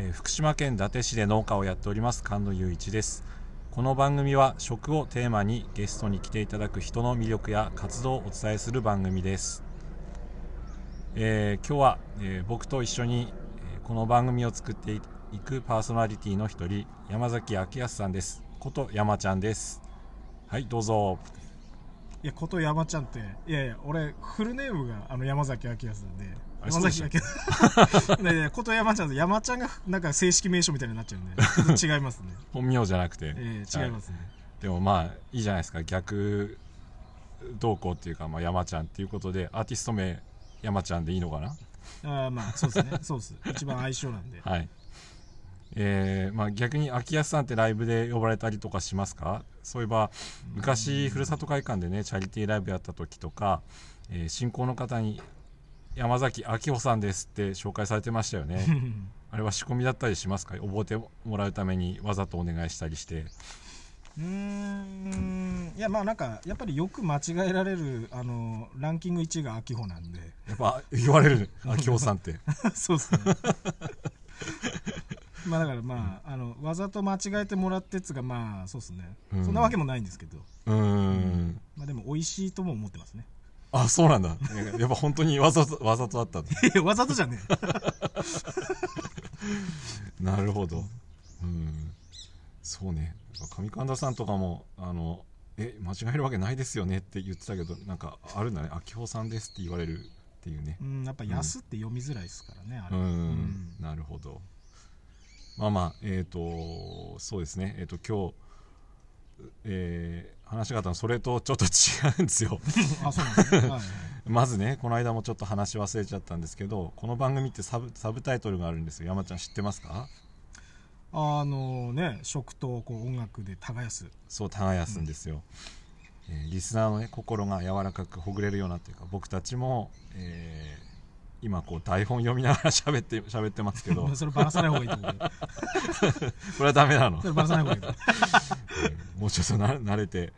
えー福島県伊達市で農家をやっております菅野雄一です。この番組は食をテーマにゲストに来ていただく人の魅力や活動をお伝えする番組です、えー今日は、えー僕と一緒に、えーこの番組を作っていくパーソナリティの一人山崎明康さんです。こと山ちゃんです。はいどうぞ。いやこと山ちゃんっていやいや俺フルネームがあの山崎明康なんで。山崎明康ねねこと山ちゃんで山ちゃんがなんか正式名称みたいになっちゃうんで。違いますね。本名じゃなくて、えー、違いますね、でもまあいいじゃないですか。逆動向っていうか、まあ、山ちゃんっていうことでアーティスト名山ちゃんでいいのかな？ああまあそうですね。そうです。一番相性なんで。はい。えーまあ、逆に秋安さんってライブで呼ばれたりとかしますか？そういえば昔ふるさと会館でねチャリティーライブやった時とか、えー進行の方に「山崎明穂さんです」って紹介されてましたよね。あれは仕込みだったりしますか？覚えてもらうためにわざとお願いしたりして。うーん。いやまあなんかやっぱりよく間違えられるあのランキング1位が秋穂なんで。やっぱ言われる明穂さんって。そうですね。まあだからまああのわざと間違えてもらってっつうかまあそうですね、うん。そんなわけもないんですけど。うーん。まあでも美味しいとも思ってますねあそうなんだ。やっぱ本当にわざとわざとだったんだ。いやわざとじゃね なるほど。うん。そうね。上神田さんとかもあのえ間違えるわけないですよね？って言ってたけどなんかあるんだね。秋穂さんですって言われるっていうね。うんやっぱ安って読みづらいですからね、あれ。うん。うん。なるほど。まあまあえっ、とそうですね。えっ、と今日えー話し方のそれとちょっと違うんですよ。すね、まずねこの間もちょっと話忘れちゃったんですけどこの番組ってサブサブタイトルがあるんですよ。山ちゃん知ってますか？あのね食とこう音楽で耕す。そう耕すんですよ、えーリスナーの、ね、心が柔らかくほぐれるようなっていうか僕たちも、えー今こう台本読みながら 喋って喋ってますけど。それバラさない方がいいと思う。これはダメなの。それバラさない方がいいと思もうちょっとな慣れてう、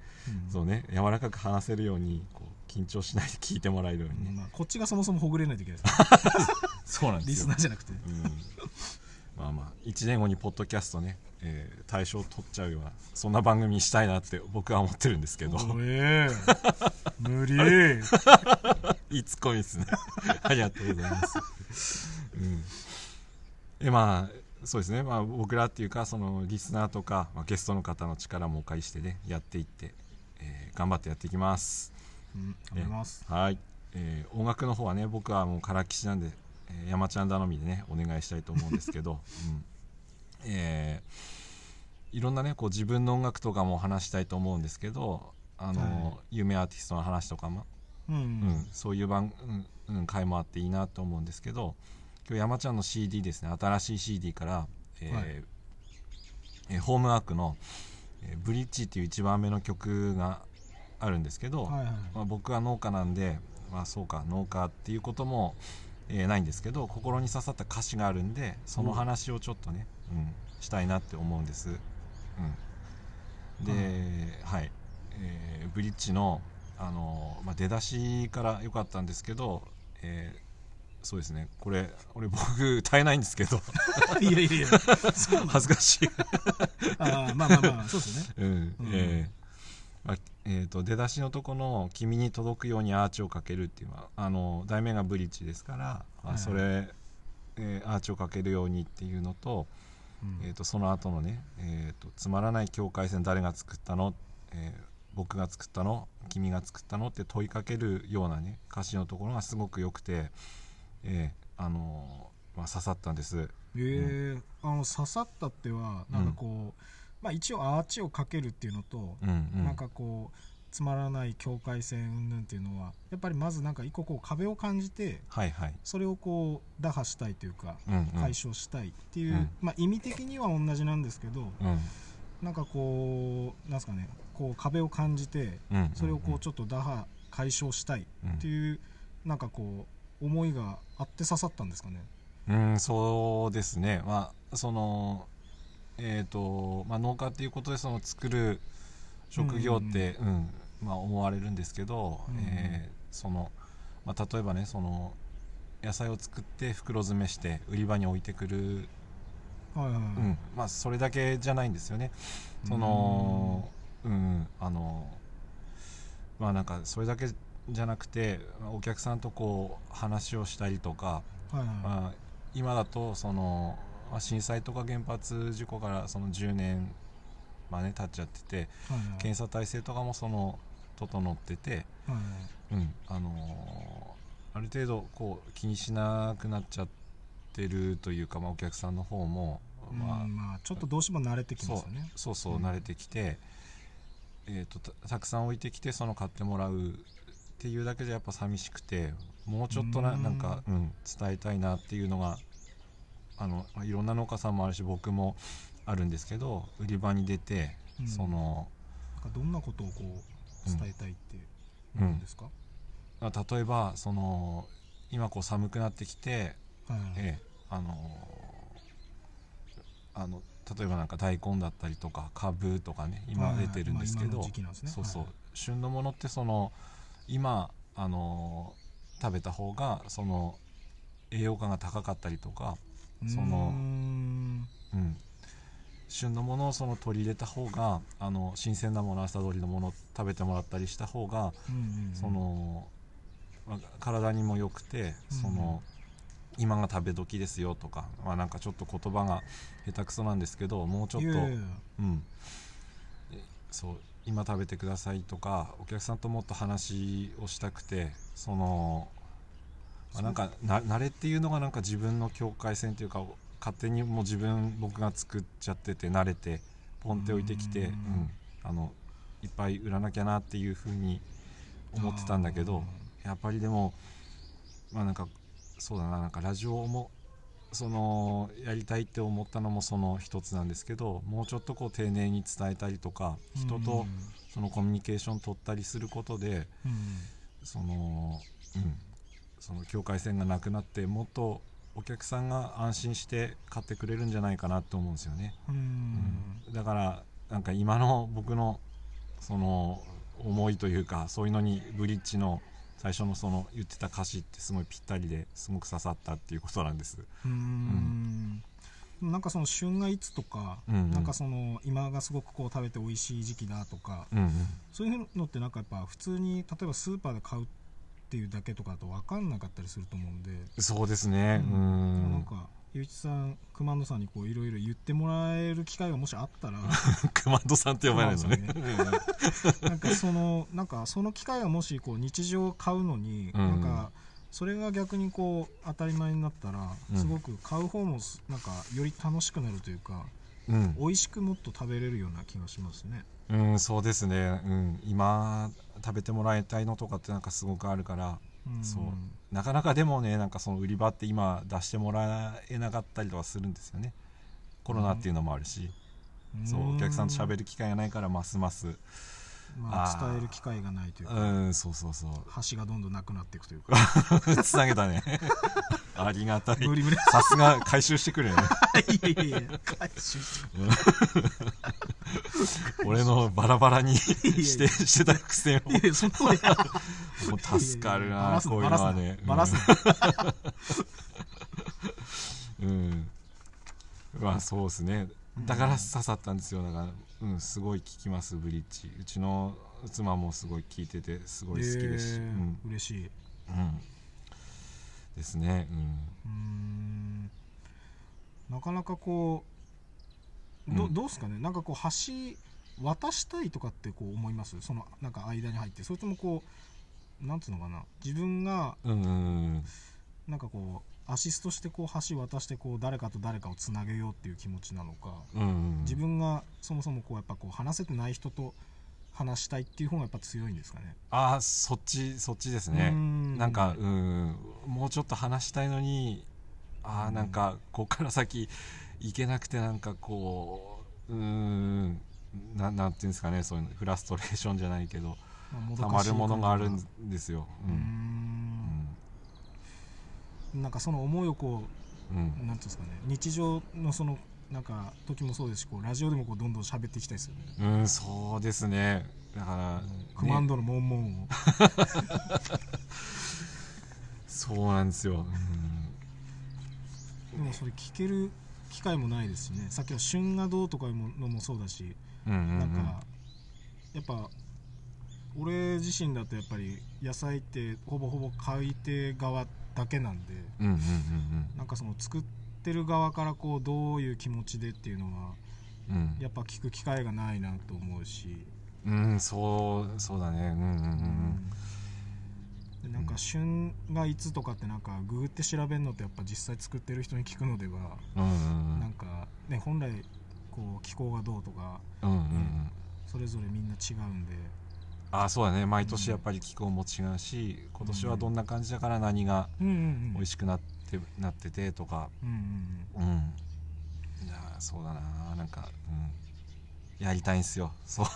そうね。柔らかく話せるようにこう緊張しないで聞いてもらえるようにね、うんまあ、こっちがそもそもほぐれないといけないです。そうなんリスナーじゃなくて。うん。まあまあ1年後にポッドキャストね、えー大賞を取っちゃうようなそんな番組にしたいなって僕は思ってるんですけど。無理いいツッコミですね。ありがとうございます、うん、えまあそうですね、まあ、僕らっていうかそのリスナーとか、まあ、ゲストの方の力もお借りしてねやっていって、えー頑張ってやっていきます。うん頑張ります。はい、えー音楽の方はね僕はもうからきしなんで、えー山ちゃん頼みでねお願いしたいと思うんですけど、うん。えーいろんなねこう自分の音楽とかも話したいと思うんですけどあの、はい。有名アーティストの話とかも、うん、うん。そういう番、うんうん、回もあっていいなと思うんですけど今日山ちゃんの CD ですね。新しい CD から、えーはい。えーホームワークの、えーブリッジ」っていう一番目の曲があるんですけど、はいはい。まあ、僕は農家なんで、まあ、そうか農家っていうことも、えーないんですけど心に刺さった歌詞があるんでその話をちょっとね、うん、したいなって思うんです、うん、で、はい。えーブリッジの、あのーまあ、出だしから良かったんですけど、えーそうですね。これ俺僕歌えないんですけど。いやいやいや 恥ずかしい。あーまあまあまあそうですね。うんうんえー。まあえーと出だしのとこの「君に届くようにアーチをかける」っていうのはあの題名がブリッジですから、はいあそれ、えーアーチをかけるようにっていうのと,、うん。えー、とその後のね、えーと「つまらない境界線誰が作ったの?」えー僕が作ったの君が作ったの?」って問いかけるようなね歌詞のところがすごく良くて、えーあのまあ、刺さったんです。えーあの刺さったってはなんかこう、まあ一応アーチをかけるっていうのと、うんうん。なんかこうつまらない境界線云々っていうのはやっぱりまずなんか一個こう壁を感じてはいはい、それをこう打破したいというかうんうん。解消したいっていう、うん。まあ意味的には同じなんですけどうん。なんかこうなんすかねこう壁を感じてうんそれをこうちょっと打破解消したいっていうなんかこう思いがあって刺さったんですかね。うん、そうですね、まあそのえーとまあ、農家っていうことでその作る職業って、うんまあ、思われるんですけど、うんえーそのまあ、例えばねその野菜を作って袋詰めして売り場に置いてくる。はいはいはい。うんまあ、それだけじゃないんですよね。そのうんあのまあなんかそれだけじゃなくてお客さんとこう話をしたりとか、はいはい。まあ、今だとその、まあ、震災とか原発事故からその10年、まあね、経っちゃっててはいはい。検査体制とかもその整ってて、はいうんあのある程度こう気にしなくなっちゃってるというか、まあ、お客さんの方も、まあうんまあちょっとどうしても慣れてきますよね。そうそううん。慣れてきて、えー、とたたくさん置いてきてその買ってもらうっていうだけじゃやっぱ寂しくてもうちょっとなうん。なんか、うん、伝えたいなっていうのがあの、まあ、いろんな農家さんもあるし僕もあるんですけど売り場に出て、うん。そのなんかどんなことをこう伝えたいってうん。思うんですか、まあ例えばその今こう寒くなってきて、はいえあのあの例えばなんか大根だったりとかカブとかね今出てるんですけど、そうそう、はい旬のものってその今あの食べた方がその栄養価が高かったりとか、そのうーん。うん、旬のものをその取り入れた方があの新鮮なもの朝どりのものを食べてもらったりした方が、うんうんうん。そのまあ体にも良くてうんその、今が食べ時ですよとか、まあ、なんかちょっと言葉が下手くそなんですけどもうちょっとうん、えそう今食べてくださいとかお客さんともっと話をしたくてその、まあ、なんかな慣れっていうのがなんか自分の境界線というか勝手にもう自分僕が作っちゃってて慣れてポンって置いてきて、ううん。ん。あのいっぱい売らなきゃなっていうふうに思ってたんだけどやっぱりでもまあなんかそうだななんかラジオもそのやりたいって思ったのもその一つなんですけどもうちょっとこう丁寧に伝えたりとか人とそのコミュニケーション取ったりすることでうん。そのうん。その境界線がなくなってもっとお客さんが安心して買ってくれるんじゃないかなと思うんですよね。うん。うん。だからなんか今の僕のその思いというかそういうのにブリッジの最初のその言ってた歌詞ってすごいぴったりですごく刺さったっていうことなんです。うんなんかその旬がいつとか、うんうんなんかその今がすごくこう食べて美味しい時期だとか、うんうんそういうのってなんかやっぱ普通に例えばスーパーで買うっていうだけとかだと分かんなかったりすると思うんで、そうですね。うなんん。かゆういちさん熊野さんにこういろいろ言ってもらえる機会がもしあったらクマンドさんって呼ばれるのね。なんかそのなんかその機会がもしこう日常買うのに、うんなんかそれが逆にこう当たり前になったら、うんすごく買う方もすなんかより楽しくなるというかうん、美味しくもっと食べれるような気がしますね。うん、そうですね。うん、今食べてもらいたいのとかってなんかすごくあるから、うんそう。なかなかでもね、なんかその売り場って今出してもらえなかったりとかするんですよね。コロナっていうのもあるし、そうお客さんと喋る機会がないからますます、まあ、伝える機会がないというか、うん、そうそうそう。橋がどんどんなくなっていくというか。つなげたね。ありがたい。さすが回収してくるよね。いやいやいや回収して 俺のバラバラにや してしてた伏線をいやいやそんなこもう助かるなこういうのはね。バラすな。うん、うん。まあそうですね。だから刺さったんですよ。だから、うん、すごい聞きますブリッジ。うちの妻もすごい聞いててすごい好きですし、えーうん。嬉しい。うん、ですね。うーん。なかなかこうど,、うん。どうですかね？なんかこう橋渡したいとかってこう思います？そのなんか間に入って。それともこうなんつうのかな？自分がなんかこうアシストしてこう橋渡してこう誰かと誰かをつなげようっていう気持ちなのか、自分がそもそもこうやっぱこう話せてない人と話したいっていう方がやっぱ強いんですかね？ああそっちそっちですね。うん。なんかうんもうちょっと話したいのにああなんかここから先行けなくてなんかこううんななんていうんですかねそういうのフラストレーションじゃないけどたまるものがある感んですよ。じがううんんなんかその思いをこうんうんうなんていうんですかね日常のそのなんか時もそうですしこうラジオでもこうどんどん喋っていきたいですよね。うん、そうですね。だから、ね、コマンドのモンモンを。そうなんですよ。でもそれ聞ける機会もないですしね。さっきの旬がどうとかいうのもそうだし、うんうんうん。なんかやっぱ俺自身だとやっぱり野菜ってほぼほぼ買い手側だけなんでうんうんうんなんかその作ってる側からこうどういう気持ちでっていうのはうん。やっぱ聞く機会がないなと思うし、うんうんそうそうだね。うんうん。うんでなんか旬がいつとかってなんかググって調べるのってやっぱ実際作ってる人に聞くのではうんなんかね本来こう気候がどうとかうんうんうん。それぞれみんな違うんで。あそうだね。毎年やっぱり気候も違うし今年はどんな感じだから何がうんうんうん。美味しくなってなっててとか。うんうんうん。いやそうだななんかうん。やりたいんすよ。そう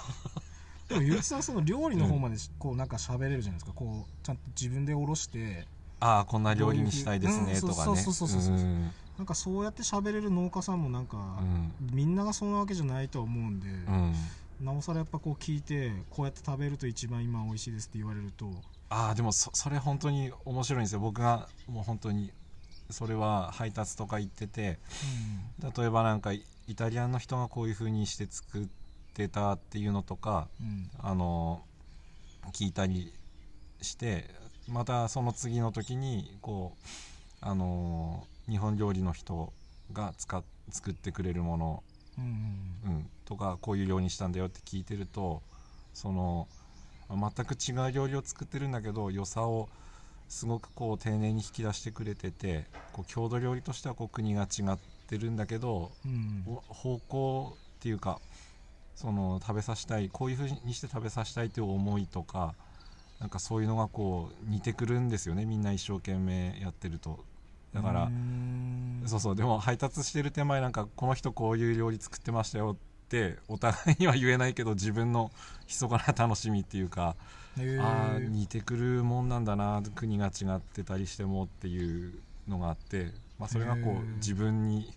でもゆうきさんその料理の方までしこうなんか喋れるじゃないですか。こうちゃんと自分でおろして。ああこんな料理にしたいですねうんとかね。そうそうそうそうそうう。ん。なんかそうやって喋れる農家さんもなんか、うん。みんながそんなわけじゃないとは思うんで、うん。なおさらやっぱこう聞いてこうやって食べると一番今美味しいですって言われると。ああでもそそれ本当に面白いんですよ。僕がもう本当にそれは配達とか行ってて例えばなんかイイタリアンの人がこういう風にして作ってたっていうのとかうん。うんあの聞いたりしてまたその次の時にこうあの日本料理の人が使っ作ってくれるもの、うんとかこういう料理にしたんだよって聞いてるとそのあ全く違う料理を作ってるんだけど良さをすごくこう丁寧に引き出してくれててこう郷土料理としてはこう国が違ってるんだけどうん。お方向っていうかその食べさせたいこういう風にして食べさせたいという思いとかなんかそういうのがこう似てくるんですよね。みんな一生懸命やってると。だからそうそう。でも配達してる手前なんかこの人こういう料理作ってましたよってお互いには言えないけど自分の密かな楽しみっていうかああ似てくるもんなんだな国が違ってたりしてもっていうのがあって、まあ、それがこう自分に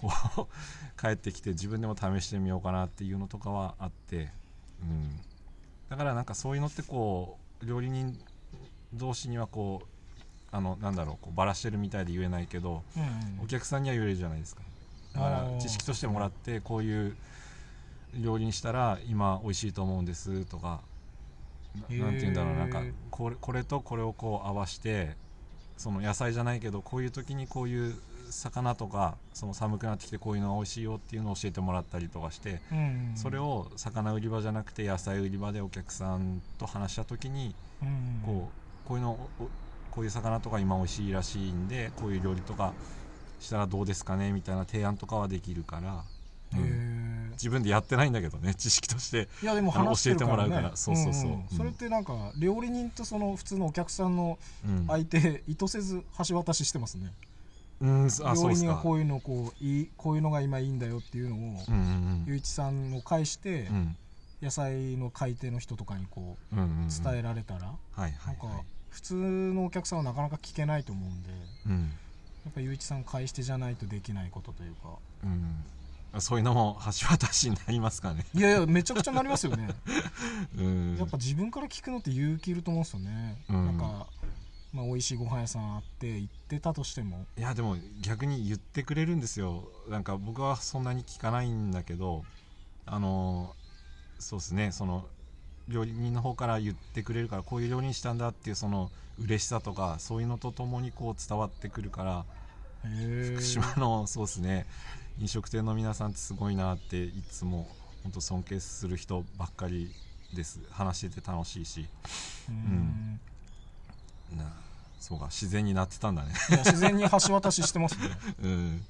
こう 帰ってきて自分でも試してみようかなっていうのとかはあって、うん、だからなんかそういうのってこう料理人同士にはこうあのなんだろうこうバラしてるみたいで言えないけどお客さんには言えるじゃないですか。だかあらー。知識としてもらってこういう料理にしたら今美味しいと思うんですとかへー。ななんて言うんだろうなんかこれこれとこれをこう合わしてその野菜じゃないけどこういう時にこういう魚とかその寒くなってきてこういうのが美味しいよっていうのを教えてもらったりとかしてうんうん。それを魚売り場じゃなくて野菜売り場でお客さんと話した時にうんうん。こうこういうのおこういう魚とか今美味しいらしいんでこういう料理とかしたらどうですかねみたいな提案とかはできるから、うん。自分でやってないんだけどね知識としていやでもね、教えてもらうから。そうそうそう。んん。それってなんか料理人とその普通のお客さんのうん、相手意図せず橋渡ししてますねうん、あそう料理ですか。人がこういうのをこういいこういうのが今いいんだよっていうのをうんうんゆういちさんを介してうん。うん野菜の買い手の人とかにこううんうんうん。伝えられたらはいはいなんかはい普通のお客さんはなかなか聞けないと思うんでうん。やっぱゆういちさん買いしてじゃないとできないことというか。うん。そういうのも橋渡しになりますかね。いやいやめちゃくちゃなりますよね。うん。やっぱ自分から聞くのって勇気いると思うんですよね、うん。なんか、まあ、美味しいご飯屋さんあって行ってたとしても。いやでも逆に言ってくれるんですよ。なんか僕はそんなに聞かないんだけどあのそうですね。その料理人の方から言ってくれるからこういう料理にしたんだっていうその嬉しさとかそういうのとともにこう伝わってくるからへ福島のそうですね。飲食店の皆さんってすごいなっていつも本当尊敬する人ばっかりです。話してて楽しいし。うん。なそうか自然になってたんだね。自然に橋渡ししてますね。うん。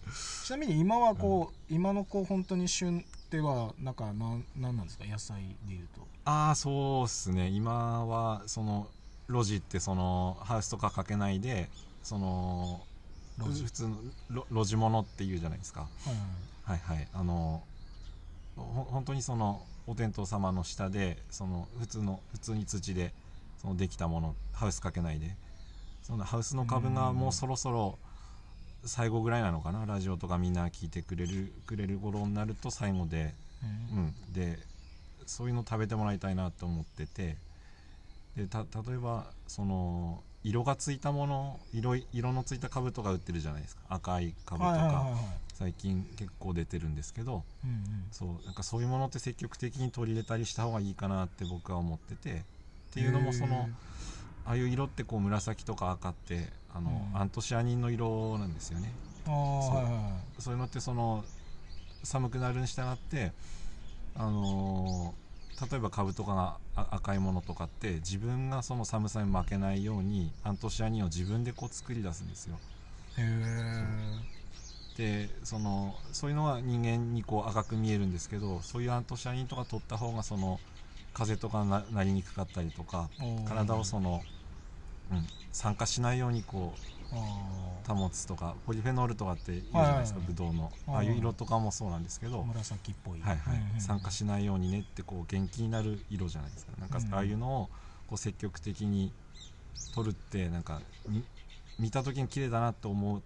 ちなみに今はこう、今のこう本当に旬ではなんかなんなんなんですか？野菜でいうと。ああそうっすね。今はその路地ってそのハウスとかかけないでその路地？普通の路路地物っていうじゃないですか。はい。はいはい。あのほ本当にそのお天道様の下でその普通の普通に土でそのできたものハウスかけないでそのハウスの株がもうそろそろ最後ぐらいなのかな？ラジオとかみんな聞いてくれるくれる頃になると最後で。うん。うん、でそういうの食べてもらいたいなと思ってて。でた例えばその色がついたもの色い色のついた兜が売ってるじゃないですか。赤い兜とか、最近結構出てるんですけど。うんうん。そうなんかそういうものって積極的に取り入れたりした方がいいかなって僕は思ってて。っていうのもそのああいう色ってこう紫とか赤ってあの、うん。アントシアニンの色なんですよね。ああそう。はいはいはい。そういうのってその寒くなるに従ってあのー例えば株とかがあ赤いものとかって自分がその寒さに負けないようにアントシアニンを自分でこう作り出すんですよ。へえ。でそのそういうのは人間にこう赤く見えるんですけどそういうアントシアニンとか取った方がその風邪とかななりにくかったりとか体をその、うん、酸化しないようにこうあ保つとかポリフェノールとかって言うじゃないですか、ブドウの。うん。ああいう色とかもそうなんですけど、あ紫っぽい。はいはい。うんうん酸化しないようにねってこう元気になる色じゃないですか。なんかうんああいうのをこう積極的に取るってなんかみ見た時に綺麗だなと思っ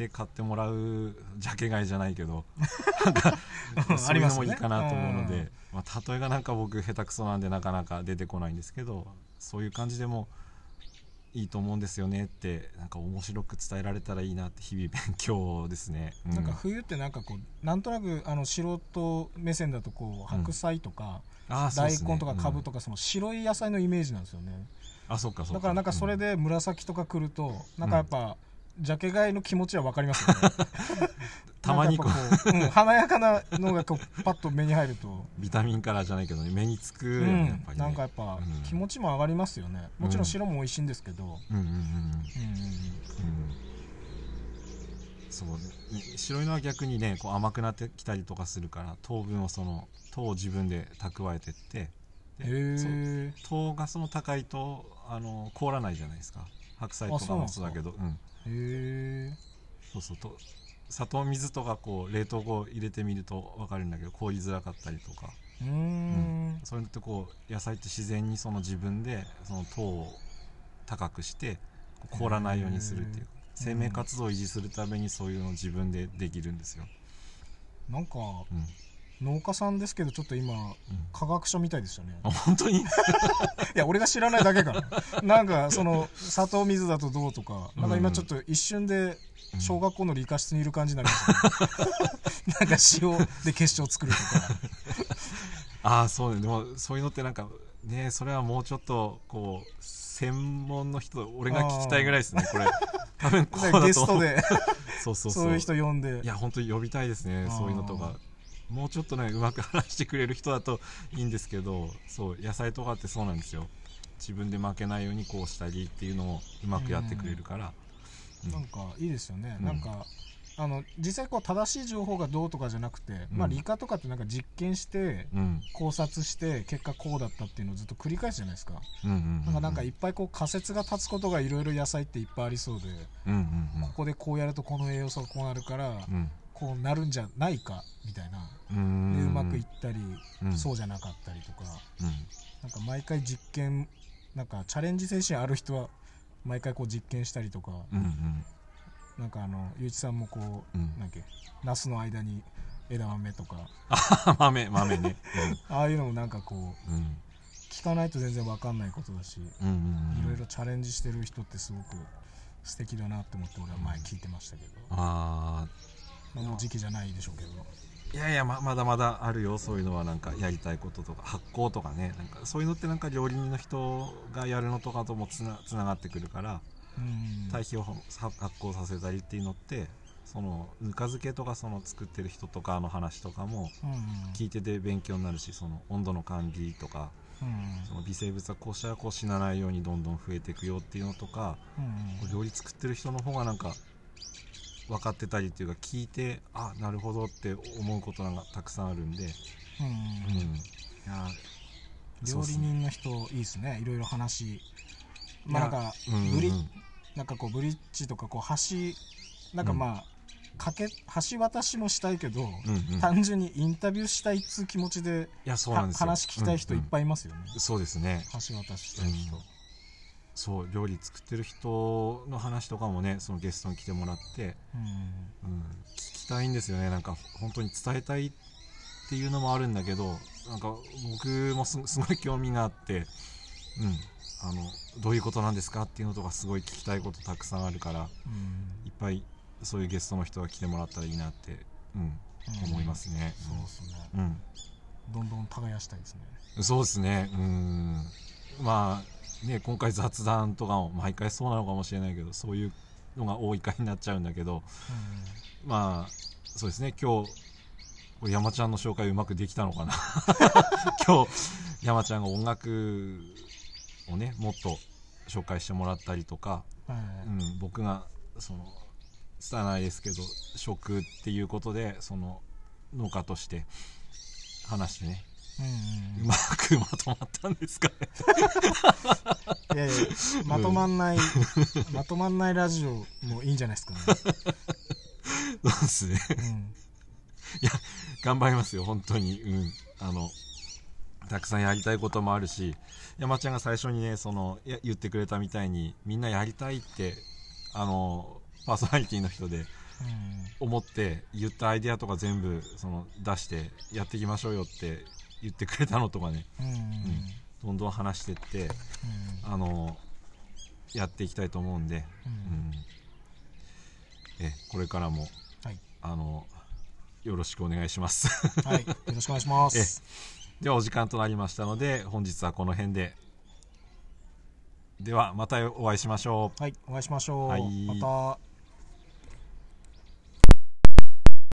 て買ってもらうジャケ買いじゃないけど なんかそういうのもいいかなと思うのありますねで、まあ、例えがなんか僕下手くそなんでなかなか出てこないんですけどそういう感じでもいいと思うんですよねってなんか面白く伝えられたらいいなって日々勉強ですね。うなんか冬ってなんかこうなんとなくあの素人目線だとこう白菜とか、うですね。根とかカブうん。とかその白い野菜のイメージなんですよね、あそっかそっか。だからなんかそれで紫とか来るとなんかやっぱ、ジャケ買いの気持ちは分かりますよね。たまにこう。う、うん、華やかなのがこうパッと目に入ると、ビタミンカラーじゃないけどね目につくね、やっんぱりね。なんかやっぱうん。気持ちも上がりますよね。もちろん白も美味しいんですけど、そうね。白いのは逆にねこう甘くなってきたりとかするから糖分をその糖を自分で蓄えてって。糖がその高いとあの凍らないじゃないですか。白菜とかもそうだけど。うんへえそうそう。と砂糖水とかこう冷凍庫入れてみると分かるんだけど凍りづらかったりとか。うーん。そういうのってこう野菜って自然にその自分でその糖を高くして凍らないようにするっていう。生命活動を維持するためにそういうのを自分でできるんですよ、なんかうん農家さんですけどちょっと今うん、科学者みたいでしたね。あ本当に？いや俺が知らないだけかな。なんかその砂糖水だとどうとかなんか今ちょっと一瞬で小学校の理科室にいる感じになりました、ね。なんか塩で結晶作るとか。ああそうね。でもそういうのってなんかねそれはもうちょっとこう専門の人俺が聞きたいぐらいですねこれ。多分こうだとゲストで。そうそうそう。そういう人呼んで。いや本当に呼びたいですねそういうのとかもうちょっとねうまく話してくれる人だといいんですけどそう野菜とかってそうなんですよ。自分で負けないようにこうしたりっていうのをうまくやってくれるから、うん。なんかいいですよね、うん。なんかあの実際こう正しい情報がどうとかじゃなくて、まあうん理科とかってなんか実験してうん。考察して結果こうだったっていうのをずっと繰り返すじゃないですか、うんうんうんなんかなんかいっぱいこう仮説が立つことがいろいろ野菜っていっぱいありそうで、うんうんここでこうやるとこの栄養素がこうなるから、うんこうなるんじゃないかみたいな。うん。でうまくいったり、うん。そうじゃなかったりとか。うん。なんか毎回実験なんかチャレンジ精神ある人は毎回こう実験したりとか、うんうん。なんかあのゆういちさんもこう、うん。なんけナスの間に枝豆とか。あ 豆豆ね。ああいうのもなんかこううん。うん聞かないと全然わかんないことだし、うんうんいろいろチャレンジしてる人ってすごく素敵だなって思って俺は前聞いてましたけど、あまあ、もう時期じゃないでしょうけど。ーいやいやままだまだあるよ。そういうのはなんかやりたいこととか発酵とかね。なんかそういうのってなんか料理人の人がやるのとかともつなつながってくるからうん。堆肥をは発酵させたりっていうのってそのぬか漬けとかその作ってる人とかの話とかも聞いてて勉強になるしその温度の管理とかうん。その微生物はこうしたらこう死なないようにどんどん増えていくよっていうのとかうん。料理作ってる人の方がなんか分かってたりっていうか聞いてあなるほどって思うことなんかたくさんあるんで、うん。うん、いや料理人の人いいですね。いろいろ話。まあなんかうんうんうん。ブリなんかこうブリッジとかこう橋なんかまあ、かけ橋渡しもしたいけど、うんうん。単純にインタビューしたいっつう気持ちでいやそうなんはですよ。話聞きたい人いっぱいいますよね、うんうん。そうですね。橋渡ししたい人、うん。そう料理作ってる人の話とかもねそのゲストに来てもらって、うん。うん、聞きたいんですよね。なんか本当に伝えたいっていうのもあるんだけどなんか僕もす すごい興味があって、うん、あのどういうことなんですかっていうのとかすごい聞きたいことたくさんあるからうん。いっぱいそういうゲストの人が来てもらったらいいなって、うん。うん思いますね。そうですね。うん。どんどん耕したいですね。そうですね、うん、まあね、今回雑談とかも毎回そうなのかもしれないけど、そういうのが多い回になっちゃうんだけど、まあ、そうですね、今日、これ山ちゃんの紹介うまくできたのかな。今日、山ちゃんが音楽をね、もっと紹介してもらったりとか、うん。はいうん、僕が、その、拙いですけど、食っていうことで、その、農家として話してね、うんうまくまとまったんですかね。うんいやいやまとまんない、まとまんないラジオもいいんじゃないですかね、そうですね。うん頑張りますよ、本当に。うん。あの、たくさんやりたいこともあるし、山ちゃんが最初にね、その、いや言ってくれたみたいに、みんなやりたいって、あの、パーソナリティの人で思って、言ったアイデアとか全部、その、出して、やっていきましょうよって言ってくれたのとかね、うんうんうん。どんどん話してって、あの、やっていきたいと思うんで、うん。うん。え、これからも、はい。あの、よろしくお願いします。はい、よろしくお願いします。ではお時間となりましたので本日はこの辺で。ではまたお会いしましょう。はい、お会いしましょう。はい。また。